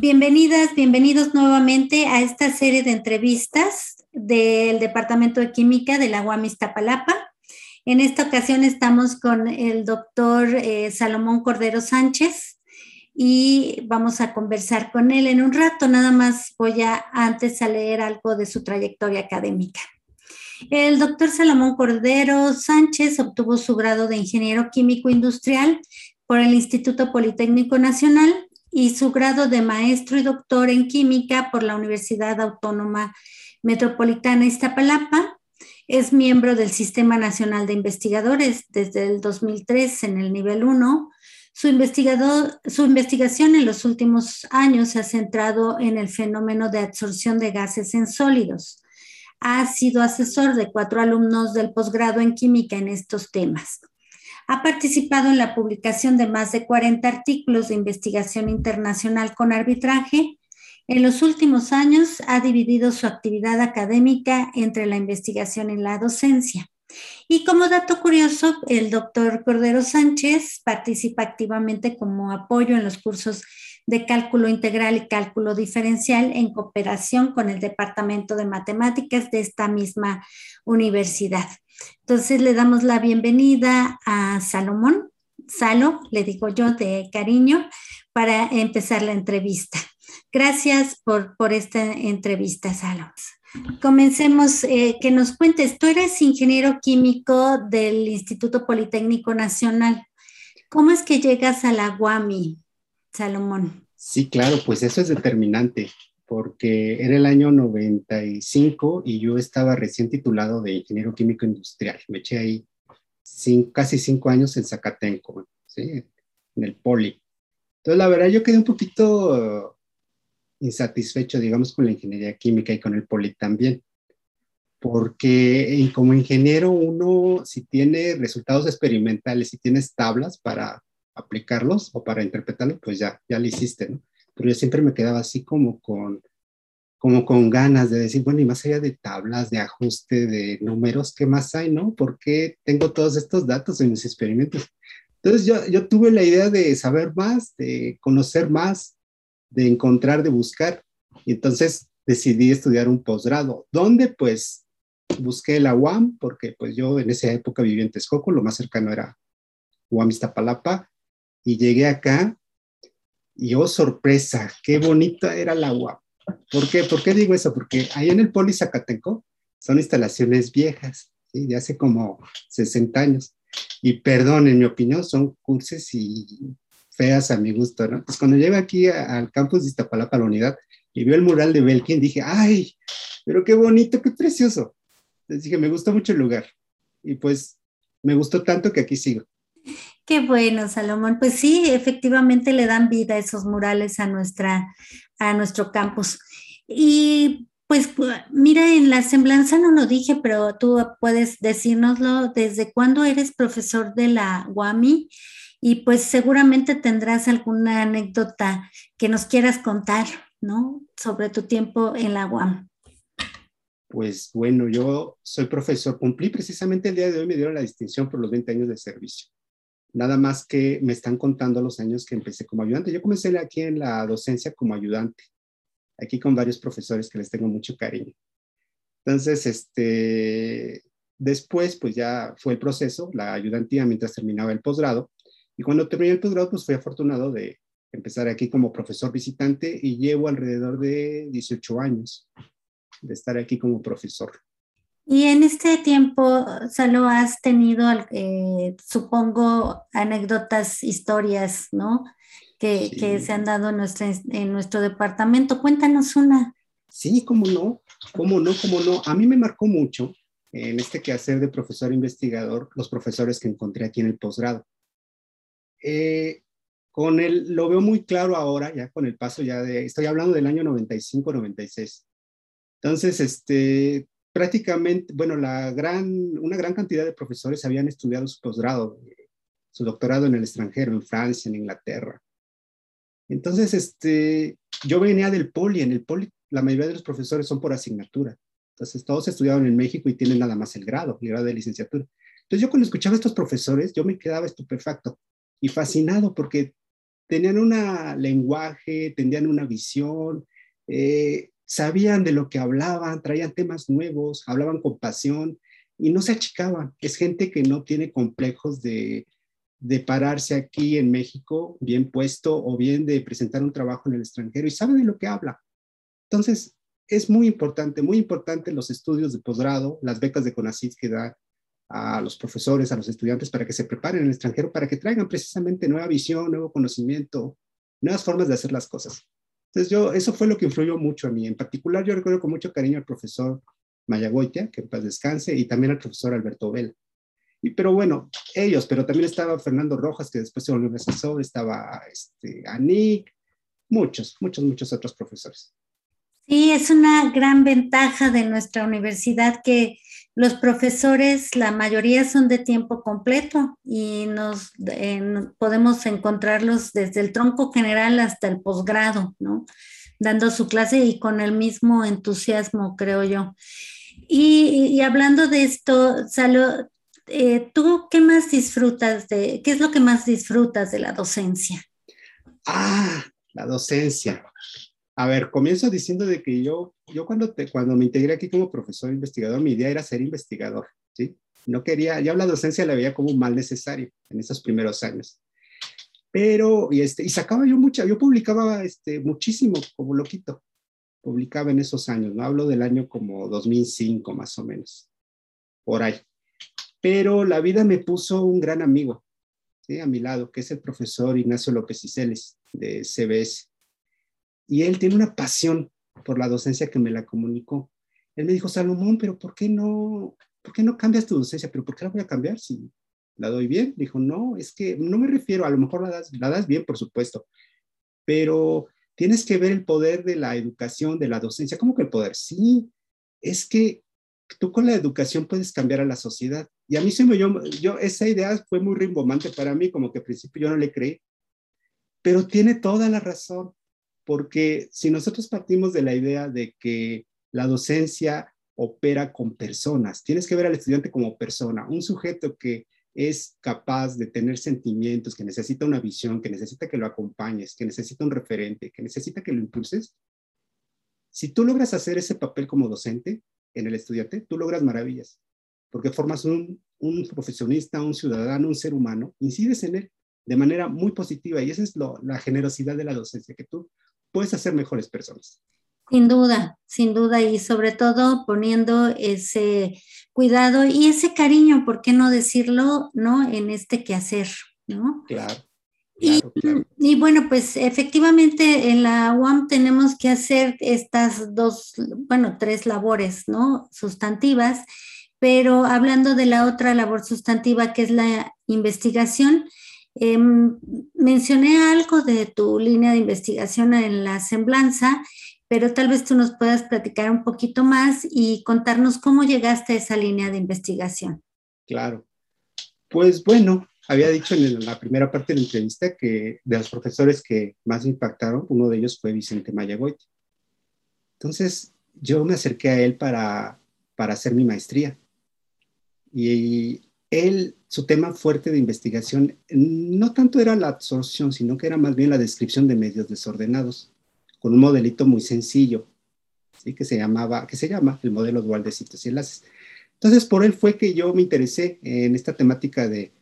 Bienvenidas, bienvenidos nuevamente a esta serie de entrevistas del Departamento de Química de la UAM Iztapalapa. En esta ocasión estamos con el doctor eh, Salomón Cordero Sánchez y vamos a conversar con él en un rato. Nada más voy a antes a leer algo de su trayectoria académica. El doctor Salomón Cordero Sánchez obtuvo su grado de ingeniero químico industrial por el Instituto Politécnico Nacional y su grado de maestro y doctor en química por la Universidad Autónoma Metropolitana Iztapalapa. Es miembro del Sistema Nacional de Investigadores desde el 2003 en el nivel 1. Su, su investigación en los últimos años se ha centrado en el fenómeno de absorción de gases en sólidos. Ha sido asesor de cuatro alumnos del posgrado en química en estos temas. Ha participado en la publicación de más de 40 artículos de investigación internacional con arbitraje. En los últimos años ha dividido su actividad académica entre la investigación y la docencia. Y como dato curioso, el doctor Cordero Sánchez participa activamente como apoyo en los cursos de cálculo integral y cálculo diferencial en cooperación con el Departamento de Matemáticas de esta misma universidad. Entonces le damos la bienvenida a Salomón, Salo, le digo yo de cariño, para empezar la entrevista. Gracias por, por esta entrevista, Salo. Comencemos, eh, que nos cuentes, tú eres ingeniero químico del Instituto Politécnico Nacional. ¿Cómo es que llegas a la Guami, Salomón? Sí, claro, pues eso es determinante porque era el año 95 y yo estaba recién titulado de ingeniero químico industrial. Me eché ahí casi cinco años en Zacatenco, ¿sí? en el poli. Entonces, la verdad, yo quedé un poquito insatisfecho, digamos, con la ingeniería química y con el poli también. Porque como ingeniero uno, si tiene resultados experimentales, si tienes tablas para aplicarlos o para interpretarlos, pues ya, ya lo hiciste, ¿no? Pero yo siempre me quedaba así como con, como con ganas de decir, bueno, y más allá de tablas, de ajuste, de números, ¿qué más hay, no? ¿Por qué tengo todos estos datos en mis experimentos? Entonces yo, yo tuve la idea de saber más, de conocer más, de encontrar, de buscar, y entonces decidí estudiar un posgrado, donde pues busqué la UAM, porque pues yo en esa época vivía en Texcoco, lo más cercano era UAM Iztapalapa, y llegué acá y oh, sorpresa, qué bonita era el agua. ¿Por qué? ¿Por qué digo eso? Porque ahí en el Poli Zacatenco son instalaciones viejas, ¿sí? de hace como 60 años. Y perdón, en mi opinión, son curses y feas a mi gusto, ¿no? Pues cuando llegué aquí al campus de Iztapalapa, la unidad, y veo el mural de Belkin, dije, ¡ay! Pero qué bonito, qué precioso. Les dije, me gustó mucho el lugar. Y pues me gustó tanto que aquí sigo. Qué bueno, Salomón. Pues sí, efectivamente le dan vida esos murales a, nuestra, a nuestro campus. Y pues mira, en la semblanza no lo dije, pero tú puedes decírnoslo, ¿desde cuándo eres profesor de la UAMI? Y pues seguramente tendrás alguna anécdota que nos quieras contar, ¿no? Sobre tu tiempo en la UAM. Pues bueno, yo soy profesor, cumplí precisamente el día de hoy, me dieron la distinción por los 20 años de servicio nada más que me están contando los años que empecé como ayudante. Yo comencé aquí en la docencia como ayudante, aquí con varios profesores que les tengo mucho cariño. Entonces, este, después, pues ya fue el proceso, la ayudantía mientras terminaba el posgrado. Y cuando terminé el posgrado, pues fui afortunado de empezar aquí como profesor visitante y llevo alrededor de 18 años de estar aquí como profesor. Y en este tiempo, solo has tenido, eh, supongo, anécdotas, historias, ¿no? Que, que, se han dado en, nuestra, en nuestro departamento. Cuéntanos una. Sí, cómo no, cómo no, cómo no. A mí me marcó mucho en este quehacer de profesor investigador los profesores que encontré aquí en el posgrado. Eh, con el, lo veo muy claro ahora, ya con el paso ya de, estoy hablando del año 95-96. Entonces, este, prácticamente, bueno, la gran, una gran cantidad de profesores habían estudiado su posgrado, su doctorado en el extranjero, en Francia, en Inglaterra. Entonces, este, yo venía del poli, en el poli la mayoría de los profesores son por asignatura. Entonces, todos estudiaron en México y tienen nada más el grado, el grado de licenciatura. Entonces, yo cuando escuchaba a estos profesores, yo me quedaba estupefacto y fascinado porque tenían un lenguaje, tenían una visión, eh, sabían de lo que hablaban, traían temas nuevos, hablaban con pasión y no se achicaban. Es gente que no tiene complejos de, de pararse aquí en México bien puesto o bien de presentar un trabajo en el extranjero y sabe de lo que habla. Entonces, es muy importante, muy importante los estudios de posgrado, las becas de CONACYT que da a los profesores, a los estudiantes para que se preparen en el extranjero, para que traigan precisamente nueva visión, nuevo conocimiento, nuevas formas de hacer las cosas. Entonces yo, eso fue lo que influyó mucho a mí. En particular, yo recuerdo con mucho cariño al profesor Mayagoitia, que en paz descanse, y también al profesor Alberto Vela. Y, pero bueno, ellos, pero también estaba Fernando Rojas, que después se volvió asesor, estaba este, Anik, muchos, muchos, muchos otros profesores. Sí, es una gran ventaja de nuestra universidad que los profesores, la mayoría son de tiempo completo y nos podemos encontrarlos desde el tronco general hasta el posgrado, ¿no? Dando su clase y con el mismo entusiasmo, creo yo. Y, hablando de esto, Salo, eh, ¿tú qué más disfrutas de, qué es lo que más disfrutas de la docencia? Ah, la docencia. A ver, comienzo diciendo de que yo, yo cuando, te, cuando me integré aquí como profesor investigador, mi idea era ser investigador, ¿sí? No quería, yo la docencia la veía como un mal necesario en esos primeros años. Pero, y, este, y sacaba yo mucha, yo publicaba este, muchísimo como loquito, publicaba en esos años, no hablo del año como 2005 más o menos, por ahí. Pero la vida me puso un gran amigo, ¿sí? A mi lado, que es el profesor Ignacio López Iceles de CBS y él tiene una pasión por la docencia que me la comunicó. Él me dijo, Salomón, pero ¿por qué no, por qué no cambias tu docencia? ¿Pero por qué la voy a cambiar si la doy bien? Dijo, no, es que no me refiero, a lo mejor la das, la das bien, por supuesto, pero tienes que ver el poder de la educación, de la docencia. ¿Cómo que el poder? Sí, es que tú con la educación puedes cambiar a la sociedad. Y a mí se me yo, yo esa idea fue muy rimbomante para mí, como que al principio yo no le creí, pero tiene toda la razón porque si nosotros partimos de la idea de que la docencia opera con personas, tienes que ver al estudiante como persona, un sujeto que es capaz de tener sentimientos, que necesita una visión, que necesita que lo acompañes, que necesita un referente, que necesita que lo impulses. Si tú logras hacer ese papel como docente en el estudiante, tú logras maravillas, porque formas un, un profesionista, un ciudadano, un ser humano, incides en él de manera muy positiva y esa es la generosidad de la docencia, que tú puedes hacer mejores personas. Sin duda, sin duda, y sobre todo poniendo ese cuidado y ese cariño, ¿por qué no decirlo, no? En este quehacer, ¿no? Claro. y, y, bueno, pues efectivamente en la UAM tenemos que hacer estas dos, bueno, tres labores, ¿no? Sustantivas, pero hablando de la otra labor sustantiva que es la investigación, Em, mencioné algo de tu línea de investigación en la semblanza, pero tal vez tú nos puedas platicar un poquito más y contarnos cómo llegaste a esa línea de investigación. Claro. Pues bueno, había dicho en la primera parte de la entrevista que de los profesores que más me impactaron, uno de ellos fue Vicente Mayagoit. Entonces, yo me acerqué a él para, para hacer mi maestría. Y él, su tema fuerte de investigación no tanto era la absorción, sino que era más bien la descripción de medios desordenados, con un modelito muy sencillo, ¿sí? que, se llamaba, que se llama el modelo dual de sitios y enlaces. Entonces, por él fue que yo me interesé en esta temática de,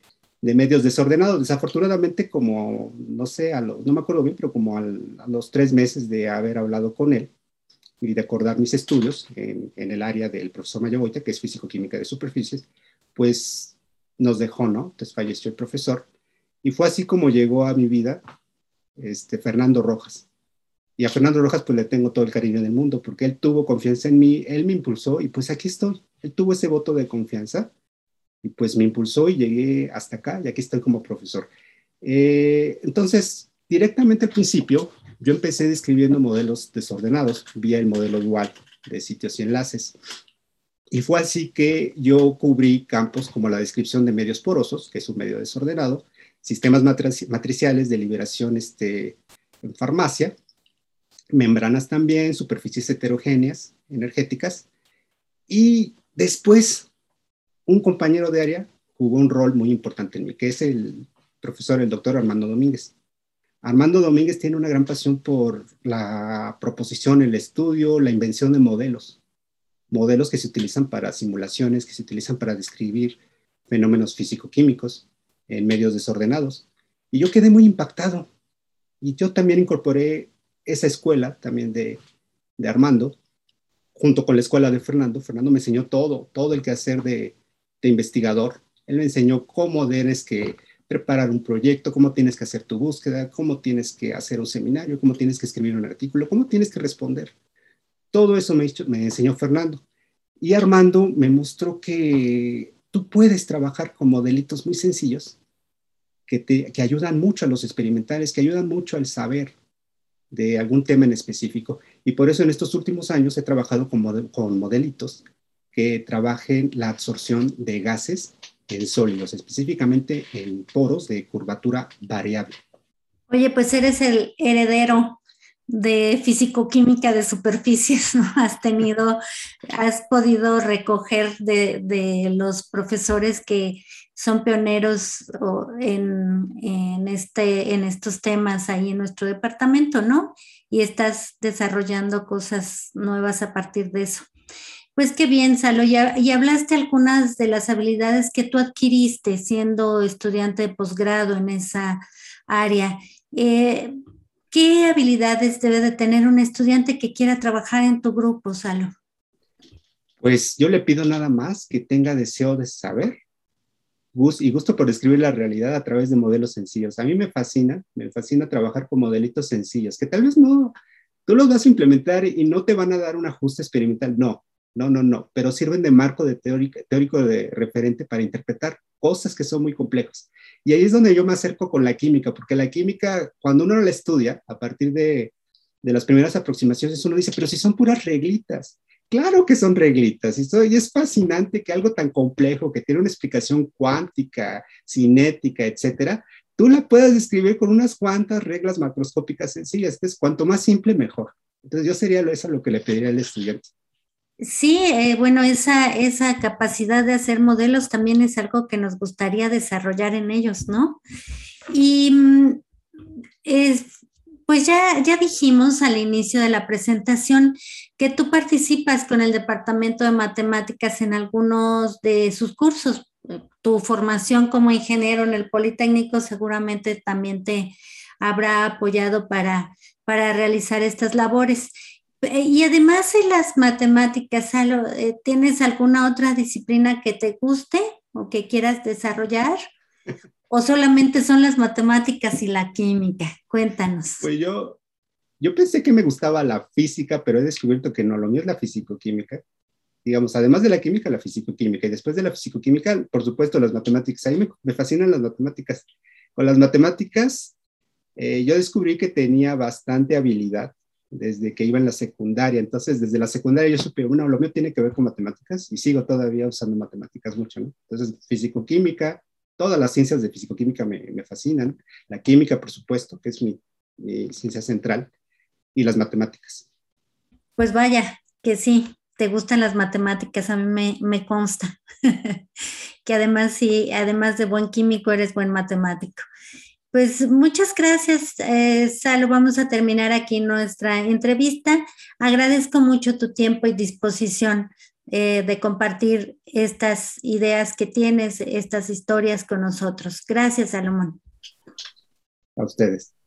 de medios desordenados. Desafortunadamente, como, no sé, a no me acuerdo bien, pero como a los tres meses de haber hablado con él y de acordar mis estudios en, el área del profesor Mayoboita, que es físico-química de superficies, pues nos dejó, ¿no? Entonces falleció el profesor. Y fue así como llegó a mi vida este, Fernando Rojas. Y a Fernando Rojas pues le tengo todo el cariño del mundo porque él tuvo confianza en mí, él me impulsó y pues aquí estoy. Él tuvo ese voto de confianza y pues me impulsó y llegué hasta acá y aquí estoy como profesor. Eh, entonces, directamente al principio, yo empecé describiendo modelos desordenados vía el modelo dual de sitios y enlaces. Y fue así que yo cubrí campos como la descripción de medios porosos, que es un medio desordenado, sistemas matriciales de liberación este, en farmacia, membranas también, superficies heterogéneas, energéticas. Y después, un compañero de área jugó un rol muy importante en mí, que es el profesor, el doctor Armando Domínguez. Armando Domínguez tiene una gran pasión por la proposición, el estudio, la invención de modelos. Modelos que se utilizan para simulaciones, que se utilizan para describir fenómenos físico-químicos en medios desordenados. Y yo quedé muy impactado. Y yo también incorporé esa escuela también de, de Armando, junto con la escuela de Fernando. Fernando me enseñó todo, todo el quehacer de, de investigador. Él me enseñó cómo tienes que preparar un proyecto, cómo tienes que hacer tu búsqueda, cómo tienes que hacer un seminario, cómo tienes que escribir un artículo, cómo tienes que responder. Todo eso me, me enseñó Fernando. Y Armando me mostró que tú puedes trabajar con modelitos muy sencillos que, te, que ayudan mucho a los experimentales, que ayudan mucho al saber de algún tema en específico. Y por eso en estos últimos años he trabajado con, con modelitos que trabajen la absorción de gases en sólidos, específicamente en poros de curvatura variable. Oye, pues eres el heredero de fisicoquímica de superficies, ¿no? Has tenido, has podido recoger de, de los profesores que son pioneros en, en, este, en estos temas ahí en nuestro departamento, ¿no? Y estás desarrollando cosas nuevas a partir de eso. Pues qué bien, Salo. Y, y, hablaste algunas de las habilidades que tú adquiriste siendo estudiante de posgrado en esa área. Eh, ¿Qué habilidades debe de tener un estudiante que quiera trabajar en tu grupo, Salo? Pues yo le pido nada más que tenga deseo de saber y gusto por describir la realidad a través de modelos sencillos. A mí me fascina, me fascina trabajar con modelitos sencillos, que tal vez no, tú los vas a implementar y no te van a dar un ajuste experimental, no, no, no, no, pero sirven de marco de teórico, teórico de referente para interpretar cosas que son muy complejas. Y ahí es donde yo me acerco con la química, porque la química, cuando uno la estudia, a partir de, de las primeras aproximaciones, uno dice, pero si son puras reglitas. Claro que son reglitas, y, es fascinante que algo tan complejo, que tiene una explicación cuántica, cinética, etcétera, tú la puedas describir con unas cuantas reglas macroscópicas sencillas. Entonces, cuanto más simple, mejor. Entonces, yo sería eso lo que le pediría al estudiante. Sí, eh, bueno, esa, esa capacidad de hacer modelos también es algo que nos gustaría desarrollar en ellos, ¿no? Y mm, pues ya, ya dijimos al inicio de la presentación que tú participas con el Departamento de Matemáticas en algunos de sus cursos. Tu formación como ingeniero en el Politécnico seguramente también te habrá apoyado para, para realizar estas labores. Eh, y además en las matemáticas, eh, ¿tienes alguna otra disciplina que te guste o que quieras desarrollar? ¿O solamente son las matemáticas y la química? Cuéntanos. Pues yo, yo pensé que me gustaba la física, pero he descubierto que no, lo mío es la fisicoquímica. Digamos, además de la química, la fisicoquímica. Y después de la fisicoquímica, por supuesto, las matemáticas. A me, fascinan las matemáticas. Con las matemáticas, eh, yo descubrí que tenía bastante habilidad desde que iba en la secundaria. Entonces, desde la secundaria yo supe, bueno, lo mío tiene que ver con matemáticas y sigo todavía usando matemáticas mucho, ¿no? Entonces, físico-química, todas las ciencias de físico-química me, me, fascinan. La química, por supuesto, que es mi, ciencia central, y las matemáticas. Pues vaya, que sí, te gustan las matemáticas, a mí me, consta. que además, sí, además de buen químico, eres buen matemático. Pues muchas gracias, eh, Salo. Vamos a terminar aquí nuestra entrevista. Agradezco mucho tu tiempo y disposición eh, de compartir estas ideas que tienes, estas historias con nosotros. Gracias, Salomón. A ustedes.